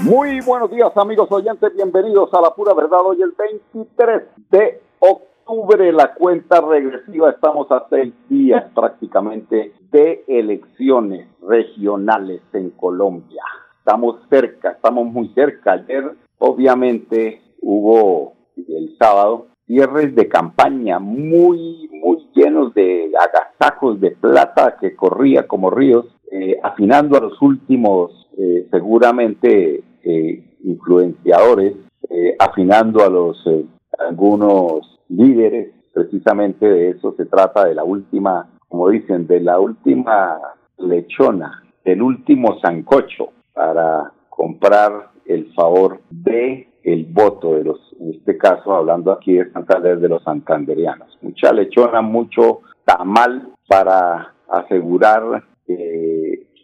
Muy buenos días amigos oyentes, bienvenidos a la pura verdad. Hoy el 23 de octubre, la cuenta regresiva, estamos a seis días prácticamente de elecciones regionales en Colombia. Estamos cerca, estamos muy cerca. Ayer obviamente hubo el sábado cierres de campaña muy, muy llenos de agasajos de plata que corría como ríos, eh, afinando a los últimos, eh, seguramente influenciadores, eh, afinando a los eh, algunos líderes. Precisamente de eso se trata, de la última, como dicen, de la última lechona, del último sancocho para comprar el favor de el voto de los, en este caso hablando aquí de Santander, de los santanderianos. Mucha lechona, mucho tamal para asegurar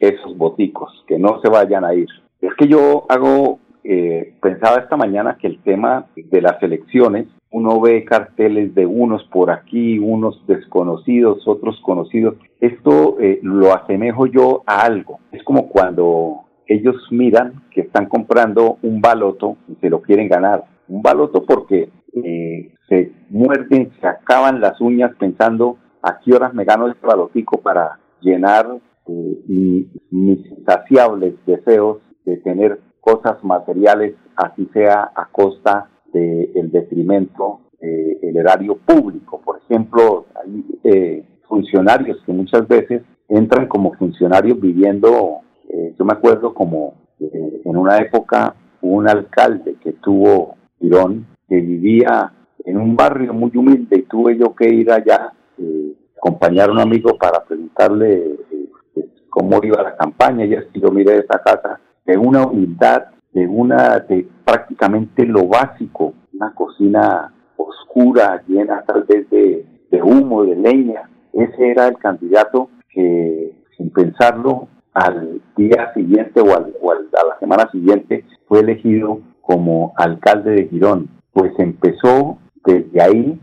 esos boticos, que no se vayan a ir. Es que yo hago, eh, pensaba esta mañana que el tema de las elecciones, uno ve carteles de unos por aquí, unos desconocidos, otros conocidos. Esto eh, lo asemejo yo a algo. Es como cuando ellos miran que están comprando un baloto y se lo quieren ganar. Un baloto porque eh, se muerden, se acaban las uñas pensando a qué horas me gano este balotico para llenar mis insaciables deseos de tener cosas materiales, así sea a costa del detrimento del erario público. Por ejemplo, hay eh, funcionarios que muchas veces entran como funcionarios viviendo, eh, yo me acuerdo como eh, en una época un alcalde que tuvo Girón, que vivía en un barrio muy humilde y tuve yo que ir allá, acompañar a un amigo para preguntarle cómo iba la campaña y así yo miré esa casa de una humildad, de una, de prácticamente lo básico, una cocina oscura, llena tal vez de, humo, de leña. Ese era el candidato que, sin pensarlo, al día siguiente o, al, o a la semana siguiente fue elegido como alcalde de Girón. Pues empezó desde ahí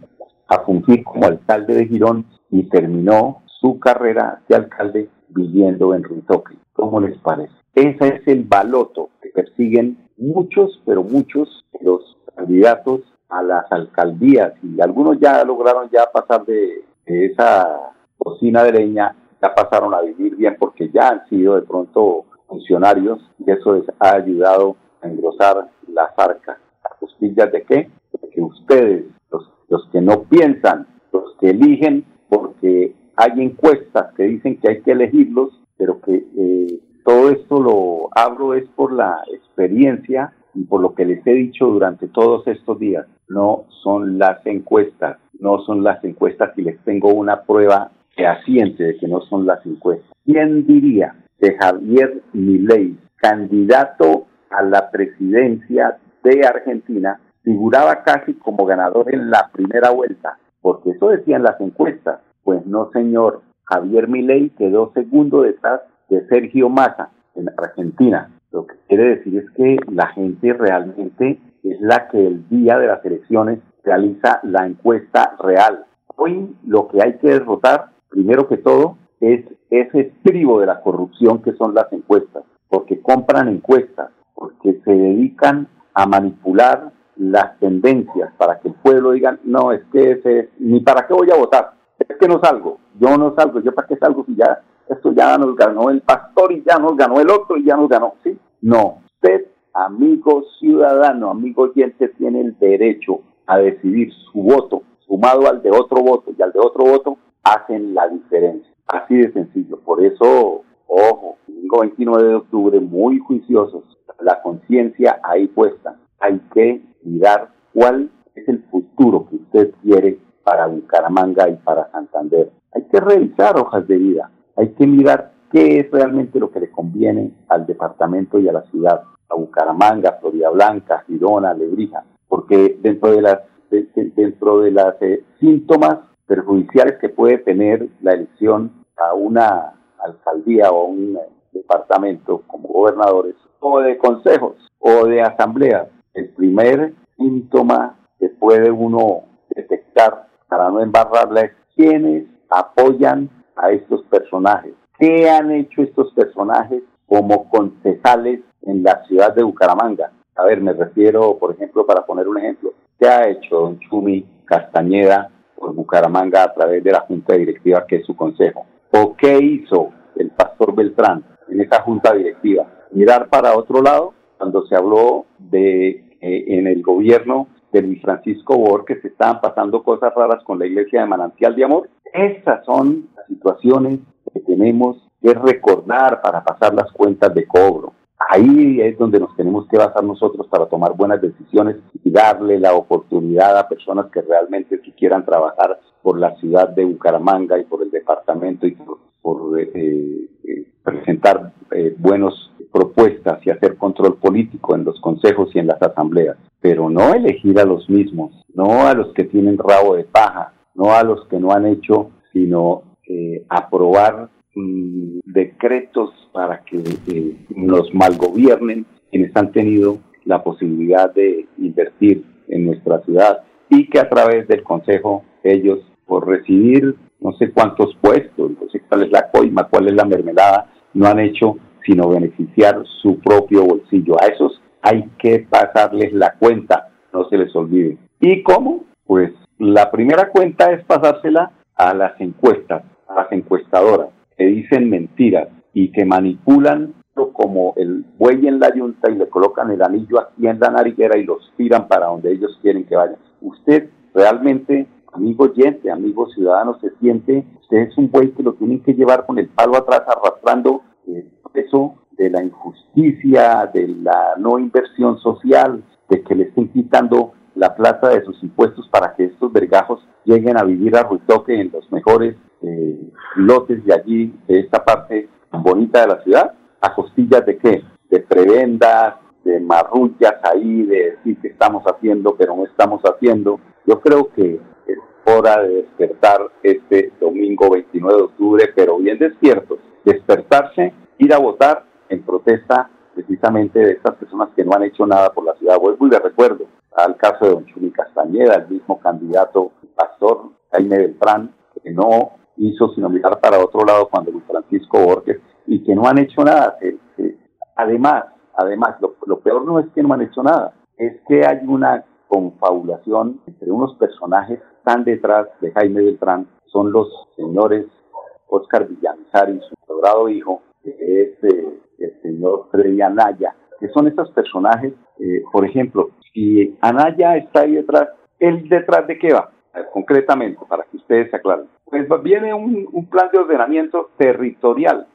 a fungir como alcalde de Girón y terminó su carrera de alcalde viviendo en Ruitoque. ¿Cómo les parece? Ese es el baloto que persiguen muchos, pero muchos los candidatos a las alcaldías y algunos ya lograron ya pasar de, esa cocina de leña, ya pasaron a vivir bien porque ya han sido de pronto funcionarios y eso les ha ayudado a engrosar las arcas. ¿Las costillas de qué? De ustedes, los, los que no piensan, los que eligen, porque hay encuestas que dicen que hay que elegirlos, pero que eh, todo esto lo abro es por la experiencia y por lo que les he dicho durante todos estos días. No son las encuestas, no son las encuestas y les tengo una prueba fehaciente de que no son las encuestas. ¿Quién diría que Javier Milei, candidato a la presidencia de Argentina, figuraba casi como ganador en la primera vuelta? Porque eso decían las encuestas. Pues no, señor. Javier Milei quedó segundo detrás de Sergio Massa en Argentina. Lo que quiere decir es que la gente realmente es la que el día de las elecciones realiza la encuesta real. Hoy lo que hay que derrotar, primero que todo, es ese estribo de la corrupción que son las encuestas, porque compran encuestas, porque se dedican a manipular las tendencias para que el pueblo diga, no, es que ese, ni para qué voy a votar, es que no salgo, yo no salgo, yo para qué salgo si ya esto ya nos ganó el pastor y ya nos ganó el otro y ya nos ganó, ¿sí? No, usted, amigo ciudadano, amigo oyente, tiene el derecho a decidir su voto, sumado al de otro voto y al de otro voto, hacen la diferencia. Así de sencillo. Por eso, ojo, domingo 29 de octubre, muy juiciosos, la conciencia ahí puesta. Hay que mirar cuál es el futuro que usted quiere para Bucaramanga y para Santander. Hay que revisar hojas de vida, hay que mirar qué es realmente lo que le conviene al departamento y a la ciudad, a Bucaramanga, Florida Blanca, Girona, Lebrija, porque dentro de las, de, dentro de los síntomas perjudiciales que puede tener la elección a una alcaldía o a un departamento como gobernadores o de consejos o de asambleas. El primer síntoma que puede uno detectar para no embarrarla es quiénes apoyan a estos personajes. ¿Qué han hecho estos personajes como concejales en la ciudad de Bucaramanga? A ver, me refiero, por ejemplo, para poner un ejemplo, ¿qué ha hecho don Chumi Castañeda por Bucaramanga a través de la junta directiva que es su consejo? ¿O qué hizo el pastor Beltrán en esa junta directiva? Mirar para otro lado cuando se habló de eh, en el gobierno de Luis Francisco Borges estaban pasando cosas raras con la iglesia de Manantial de Amor. Esas son las situaciones que tenemos que recordar para pasar las cuentas de cobro. Ahí es donde nos tenemos que basar nosotros para tomar buenas decisiones y darle la oportunidad a personas que realmente quieran trabajar por la ciudad de Bucaramanga y por el departamento y por, eh, eh, presentar eh, buenas propuestas y hacer control político en los consejos y en las asambleas, pero no elegir a los mismos, no a los que tienen rabo de paja, no a los que no han hecho, sino aprobar mm, decretos para que nos malgobiernen quienes han tenido la posibilidad de invertir en nuestra ciudad y que a través del Consejo ellos por recibir no sé cuántos puestos, no sé cuál es la coima, cuál es la mermelada, no han hecho sino beneficiar su propio bolsillo. A esos hay que pasarles la cuenta, no se les olvide. ¿Y cómo? Pues la primera cuenta es pasársela a las encuestas, las encuestadoras, que dicen mentiras y que manipulan como el buey en la yunta y le colocan el anillo aquí en la nariguera y los tiran para donde ellos quieren que vayan. Usted realmente amigo oyente, amigo ciudadano, se siente, usted es un buey que lo tienen que llevar con el palo atrás arrastrando el peso de la injusticia, de la no inversión social, de que le estén quitando la plata de sus impuestos para que estos vergajos lleguen a vivir a Ruitoque en los mejores eh, lotes de allí, de esta parte tan bonita de la ciudad, a costillas de qué? De prebendas, de marrullas ahí, de decir que estamos haciendo, pero no estamos haciendo. Yo creo que hora de despertar este domingo 29 de octubre, pero bien despiertos, despertarse, ir a votar en protesta precisamente de estas personas que no han hecho nada por la ciudad. Vuelvo y le recuerdo al caso de don Chumi Castañeda, el mismo candidato Jaime Beltrán, que no hizo sino mirar para otro lado cuando Luis Francisco Borges, y que no han hecho nada. Además, además, lo, peor no es que no han hecho nada, es que hay una confabulación entre unos personajes están detrás de Jaime Beltrán, son los señores Oscar Villamizar y su logrado hijo, que es eh, el señor Freddy Anaya, que son estos personajes, eh, por ejemplo, si Anaya está ahí detrás, ¿él detrás de qué va? Concretamente, para que ustedes se aclaren. Pues viene un, plan de ordenamiento territorial,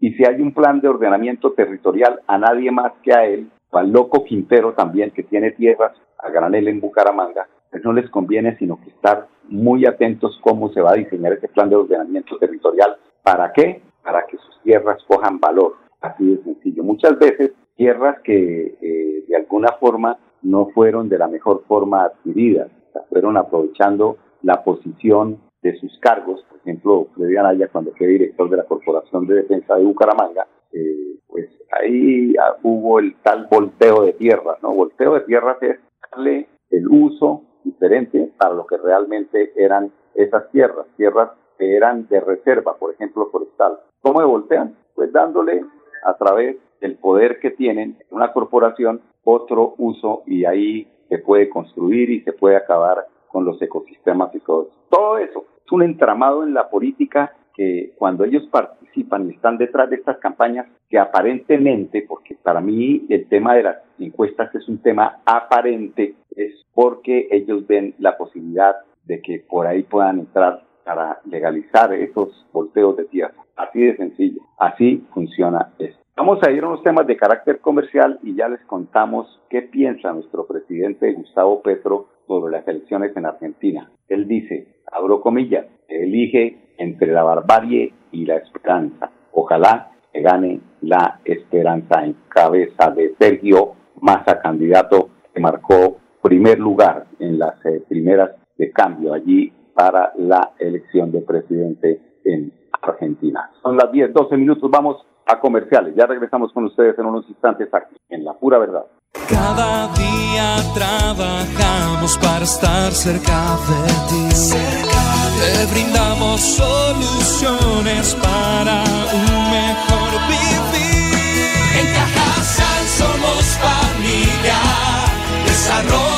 y si hay un plan de ordenamiento territorial, a nadie más que a él al loco Quintero también, que tiene tierras a granel en Bucaramanga, pues no les conviene sino que estar muy atentos cómo se va a diseñar este plan de ordenamiento territorial. ¿Para qué? Para que sus tierras cojan valor. Así de sencillo. Muchas veces tierras que eh, de alguna forma no fueron de la mejor forma adquiridas, fueron aprovechando la posición de sus cargos. Por ejemplo, Freddy Anaya, cuando fue director de la Corporación de Defensa de Bucaramanga, eh, pues ahí hubo el tal volteo de tierras, ¿no? Volteo de tierras es darle el uso diferente para lo que realmente eran esas tierras, tierras que eran de reserva, por ejemplo, forestal. ¿Cómo voltean? Pues dándole a través del poder que tienen una corporación otro uso y ahí se puede construir y se puede acabar con los ecosistemas y todo eso. Todo eso es un entramado en la política que cuando ellos participan y están detrás de estas campañas, que aparentemente, porque para mí el tema de las encuestas es un tema aparente, es porque ellos ven la posibilidad de que por ahí puedan entrar para legalizar esos volteos de tierra. Así de sencillo, así funciona esto. Vamos a ir a unos temas de carácter comercial y ya les contamos qué piensa nuestro presidente Gustavo Petro sobre las elecciones en Argentina. Él dice, abro comillas, elige entre la barbarie y la esperanza. Ojalá que gane la esperanza en cabeza de Sergio Massa, candidato que marcó primer lugar en las eh, primeras de cambio allí para la elección de presidente en Argentina. Son las 10, 12 minutos, vamos a comerciales. Ya regresamos con ustedes en unos instantes aquí, en La Pura Verdad. Cada día trabajamos para estar cerca de ti. Te brindamos soluciones para un mejor vivir. En Cajasal somos familia, desarrollo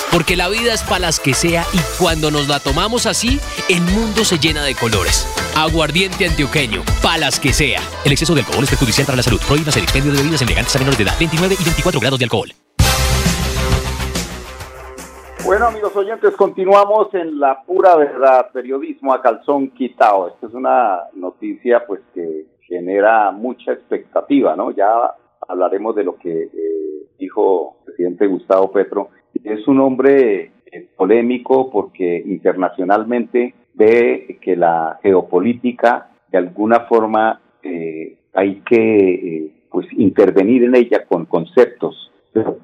Porque la vida es para las que sea y cuando nos la tomamos así, el mundo se llena de colores. Aguardiente antioqueño, palas que sea. El exceso de alcohol es perjudicial para la salud. Prohíbas el expendio de bebidas elegantes a menores de edad. 29 y 24 grados de alcohol. Bueno, amigos oyentes, continuamos en la pura verdad, periodismo a calzón quitado. Esta es una noticia pues que genera mucha expectativa, ¿no? Ya hablaremos de lo que eh, dijo el presidente Gustavo Petro. Es un hombre eh, polémico porque internacionalmente ve que la geopolítica de alguna forma eh, hay que pues intervenir en ella con conceptos,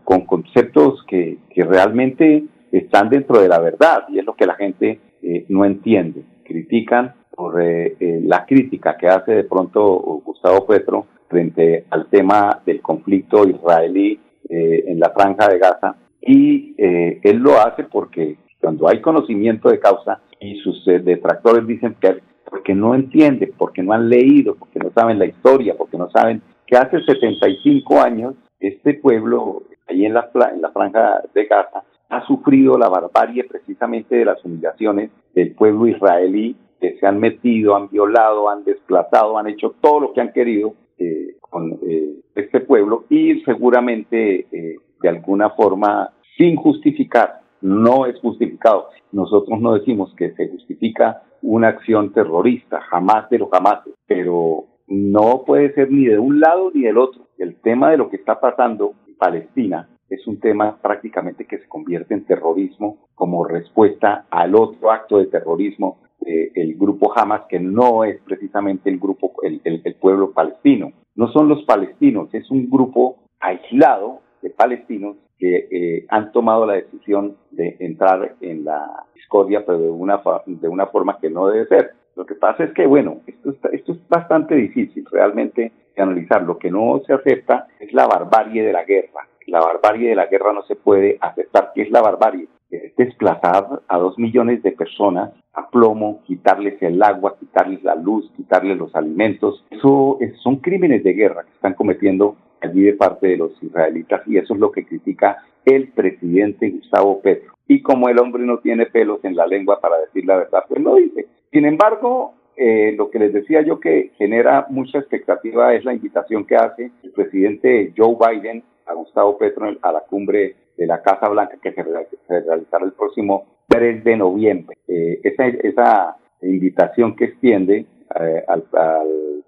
con conceptos que, que realmente están dentro de la verdad y es lo que la gente eh, no entiende. Critican por eh, eh, la crítica que hace de pronto Gustavo Petro frente al tema del conflicto israelí en la franja de Gaza y él lo hace porque cuando hay conocimiento de causa y sus detractores dicen que porque no entiende, porque no han leído, porque no saben la historia, porque no saben que hace 75 años este pueblo ahí en la, en la franja de Gaza ha sufrido la barbarie precisamente de las humillaciones del pueblo israelí que se han metido, han violado, han desplazado, han hecho todo lo que han querido eh, con eh, este pueblo y seguramente eh, de alguna forma sin justificar, no es justificado. Nosotros no decimos que se justifica una acción terrorista, jamás de lo jamás, pero no puede ser ni de un lado ni del otro. El tema de lo que está pasando en Palestina es un tema prácticamente que se convierte en terrorismo como respuesta al otro acto de terrorismo del grupo Hamas, que no es precisamente el grupo, el, pueblo palestino. No son los palestinos, es un grupo aislado de palestinos que eh, han tomado la decisión de entrar en la discordia, pero de una, de una forma que no debe ser. Lo que pasa es que, bueno, esto, esto es bastante difícil realmente de analizar. Lo que no se acepta es la barbarie de la guerra la barbarie de la guerra no se puede aceptar. ¿Qué es la barbarie? Es desplazar a dos millones de personas a plomo, quitarles el agua, quitarles la luz, quitarles los alimentos. Eso son crímenes de guerra que están cometiendo allí de parte de los israelitas y eso es lo que critica el presidente Gustavo Petro. Y como el hombre no tiene pelos en la lengua para decir la verdad, pues lo dice. Sin embargo, eh, lo que les decía yo que genera mucha expectativa es la invitación que hace el presidente Joe Biden a Gustavo Petro a la cumbre de la Casa Blanca que se, realizará el próximo 3 de noviembre. Eh, esa, esa invitación que extiende eh, al,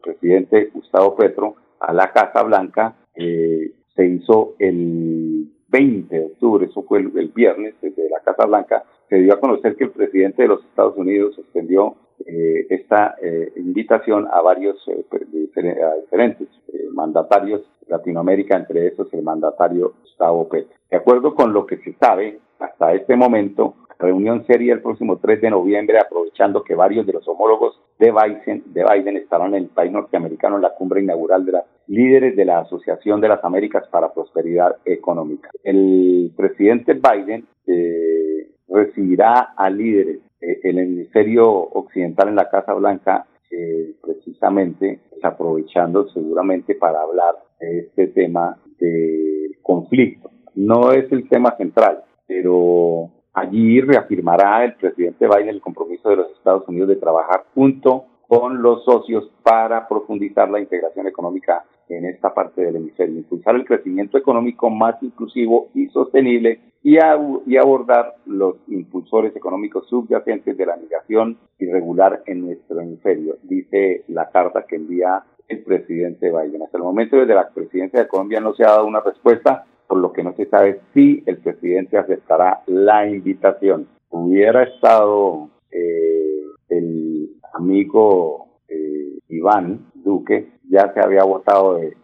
presidente Gustavo Petro a la Casa Blanca eh, se hizo el 20 de octubre, eso fue el, viernes desde la Casa Blanca, se dio a conocer que el presidente de los Estados Unidos suspendió eh, esta eh, invitación a varios eh, a diferentes mandatarios de Latinoamérica, entre esos el mandatario Gustavo Petro. De acuerdo con lo que se sabe hasta este momento, reunión sería el próximo 3 de noviembre, aprovechando que varios de los homólogos de Biden, de Biden estarán en el país norteamericano en la cumbre inaugural de las líderes de la Asociación de las Américas para Prosperidad Económica. El presidente Biden eh, recibirá a líderes eh, el hemisferio occidental en la Casa Blanca, eh, precisamente pues, aprovechando seguramente para hablar de este tema del conflicto. No es el tema central, pero Allí reafirmará el presidente Biden el compromiso de los Estados Unidos de trabajar junto con los socios para profundizar la integración económica en esta parte del hemisferio, impulsar el crecimiento económico más inclusivo y sostenible y, y abordar los impulsores económicos subyacentes de la migración irregular en nuestro hemisferio, dice la carta que envía el presidente Biden. Hasta el momento, desde la presidencia de Colombia no se ha dado una respuesta por lo que no se sabe si el presidente aceptará la invitación. Hubiera estado eh, el amigo eh, Iván Duque, ya se había votado de,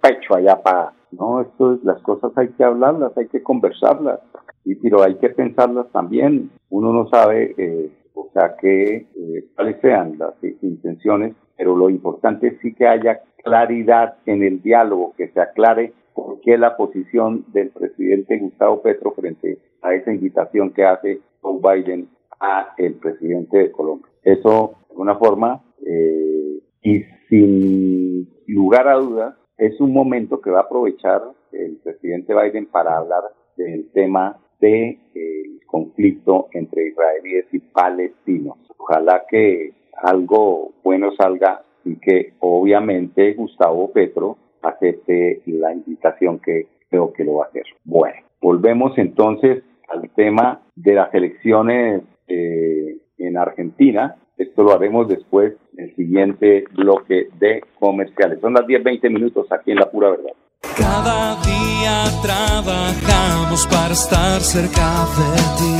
pecho allá para, no, esto las cosas hay que hablarlas, hay que conversarlas, y pero hay que pensarlas también. Uno no sabe, eh, o sea, que cuáles sean las intenciones, pero lo importante es sí que haya claridad en el diálogo, que se aclare por qué la posición del presidente Gustavo Petro frente a esa invitación que hace Joe Biden a el presidente de Colombia. Eso, de alguna forma, eh, y sin lugar a dudas, es un momento que va a aprovechar el presidente Biden para hablar del tema del de, conflicto entre israelíes y palestinos. Ojalá que algo bueno salga y que obviamente Gustavo Petro acepte la invitación que creo que lo va a hacer. Bueno, volvemos entonces al tema de las elecciones eh, en Argentina. Esto lo haremos después en el siguiente bloque de comerciales. Son las 10-20 minutos aquí en La Pura Verdad. Cada día trabajamos para estar cerca de ti.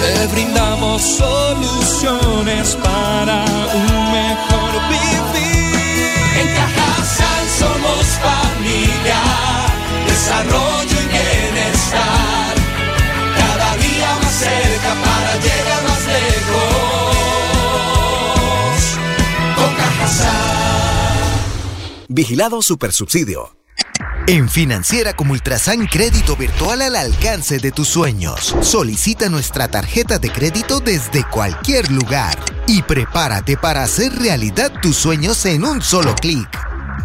Te brindamos soluciones para un mejor vivir. En somos familia, desarrollo y bienestar. Cada día más cerca para llegar más lejos. Con Vigilado Supersubsidio. En Financiera como Ultrasan Crédito Virtual al alcance de tus sueños. Solicita nuestra tarjeta de crédito desde cualquier lugar y prepárate para hacer realidad tus sueños en un solo clic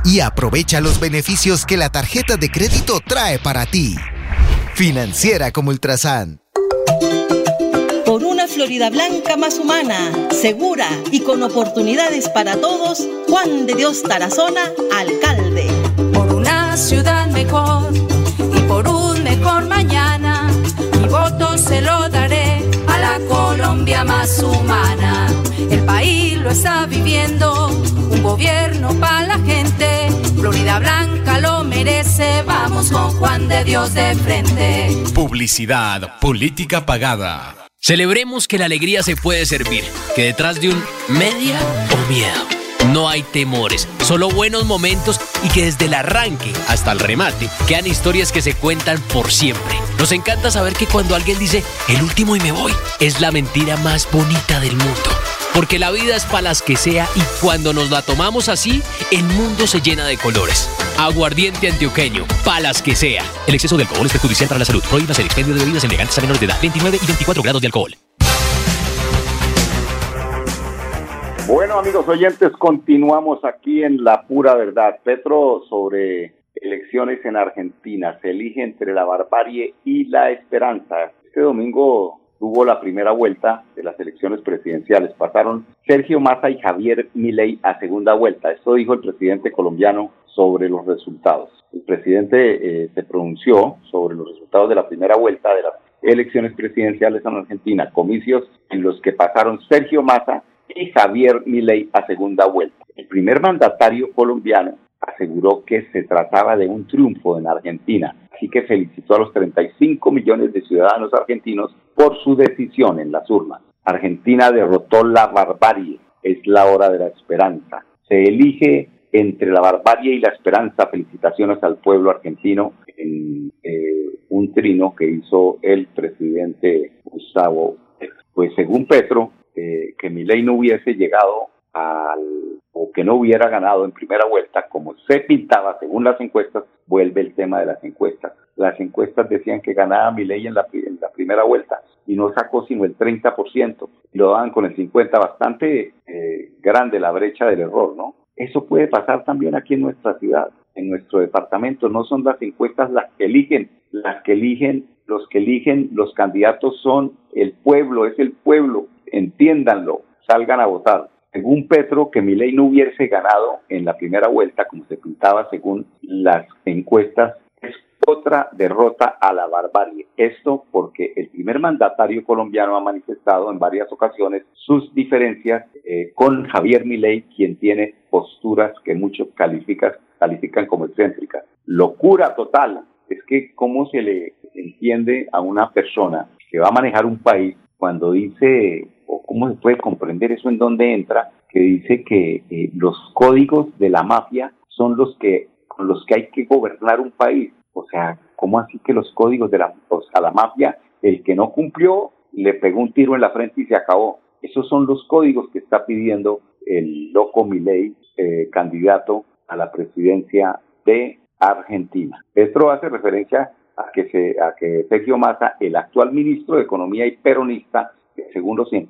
y aprovecha los beneficios que la tarjeta de crédito trae para ti. Financiera como Ultrasan. Por una Florida Blanca más humana, segura y con oportunidades para todos, Juan de Dios Tarazona, alcalde. Por una ciudad mejor y por un mejor mañana, mi voto se lo daré a la Colombia más humana. Lo está viviendo, un gobierno para la gente. Florida Blanca lo merece, vamos con Juan de Dios de frente. Publicidad, política pagada. Celebremos que la alegría se puede servir, que detrás de un media o miedo no hay temores, solo buenos momentos y que desde el arranque hasta el remate quedan historias que se cuentan por siempre. Nos encanta saber que cuando alguien dice el último y me voy, es la mentira más bonita del mundo. Porque la vida es para las que sea y cuando nos la tomamos así, el mundo se llena de colores. Aguardiente antioqueño, palas que sea. El exceso de alcohol es perjudicial para la salud. Prohíbas el expendio de bebidas elegantes a menores de edad. 29 y 24 grados de alcohol. Bueno, amigos oyentes, continuamos aquí en La Pura Verdad. Petro, sobre elecciones en Argentina, se elige entre la barbarie y la esperanza. Este domingo tuvo la primera vuelta de las elecciones presidenciales. Pasaron Sergio Massa y Javier Milei a segunda vuelta. Esto dijo el presidente colombiano sobre los resultados. El presidente eh, se pronunció sobre los resultados de la primera vuelta de las elecciones presidenciales en Argentina, comicios en los que pasaron Sergio Massa y Javier Milei a segunda vuelta. El primer mandatario colombiano aseguró que se trataba de un triunfo en Argentina, así que felicitó a los 35 millones de ciudadanos argentinos por su decisión en las urnas. Argentina derrotó la barbarie. Es la hora de la esperanza. Se elige entre la barbarie y la esperanza. Felicitaciones al pueblo argentino en eh, un trino que hizo el presidente Gustavo. Pues según Petro, eh, que mi ley no hubiese llegado al o que no hubiera ganado en primera vuelta, como se pintaba según las encuestas, vuelve el tema de las encuestas. Las encuestas decían que ganaba mi ley en la, en la primera vuelta y no sacó sino el 30%, y lo daban con el 50%, bastante eh, grande la brecha del error, ¿no? Eso puede pasar también aquí en nuestra ciudad, en nuestro departamento. No son las encuestas las que eligen, las que eligen, los que eligen los candidatos son el pueblo, es el pueblo, entiéndanlo, salgan a votar. Según Petro, que ley no hubiese ganado en la primera vuelta, como se pintaba según las encuestas, es otra derrota a la barbarie. Esto porque el primer mandatario colombiano ha manifestado en varias ocasiones sus diferencias eh, con Javier Milei, quien tiene posturas que muchos califican, califican como excéntricas. Locura total. Es que cómo se le entiende a una persona que va a manejar un país cuando dice cómo se puede comprender eso en dónde entra, que dice que eh, los códigos de la mafia son los que con los que hay que gobernar un país. O sea, ¿cómo así que los códigos de la, o sea, la mafia, el que no cumplió, le pegó un tiro en la frente y se acabó? Esos son los códigos que está pidiendo el loco Milei, eh, candidato a la presidencia de Argentina. Esto hace referencia a que, se, a que Sergio Massa, el actual ministro de Economía y peronista, según los eh,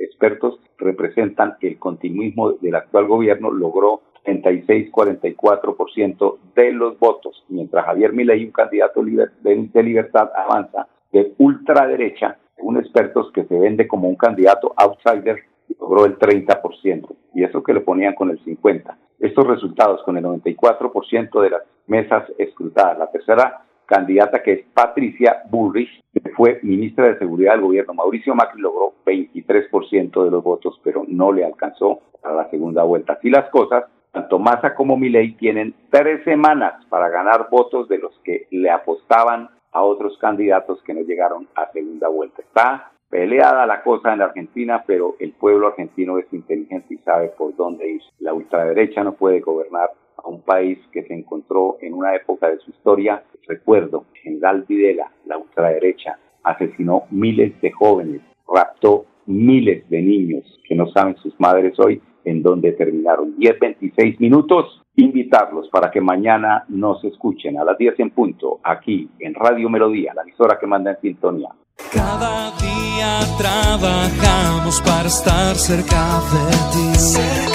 expertos, representan el continuismo del actual gobierno, logró 36-44% de los votos, mientras Javier Milei, un candidato de libertad, avanza de ultraderecha, según expertos que se vende como un candidato outsider, logró el 30%, y eso que lo ponían con el 50%. Estos resultados con el 94% de las mesas escrutadas. La tercera candidata que es Patricia Bullrich, que fue ministra de Seguridad del gobierno. Mauricio Macri logró 23% de los votos, pero no le alcanzó a la segunda vuelta. Así las cosas, tanto Massa como Milei tienen tres semanas para ganar votos de los que le apostaban a otros candidatos que no llegaron a segunda vuelta. Está peleada la cosa en Argentina, pero el pueblo argentino es inteligente y sabe por dónde ir. La ultraderecha no puede gobernar a un país que se encontró en una época de su historia. Recuerdo, General Videla, la ultraderecha, asesinó miles de jóvenes, raptó miles de niños que no saben sus madres hoy en dónde terminaron. 10, 26 minutos. Invitarlos para que mañana nos escuchen a las 10 en punto, aquí en Radio Melodía, la emisora que manda en sintonía. Cada día trabajamos para estar cerca de ti.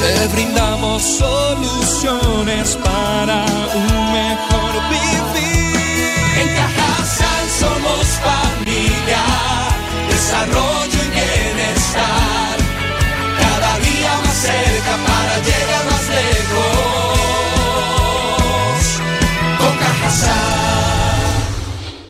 Te brindamos soluciones para un mejor vivir. En Cajasal somos familia, desarrollo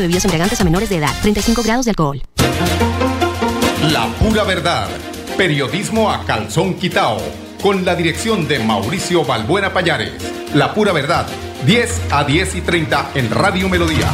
de bebidas embriagantes a menores de edad. 35 grados de alcohol. La pura verdad. Periodismo a calzón quitao. Con la dirección de Mauricio Balbuena Payares. La pura verdad. 10 a 10 y 30 en Radio Melodía.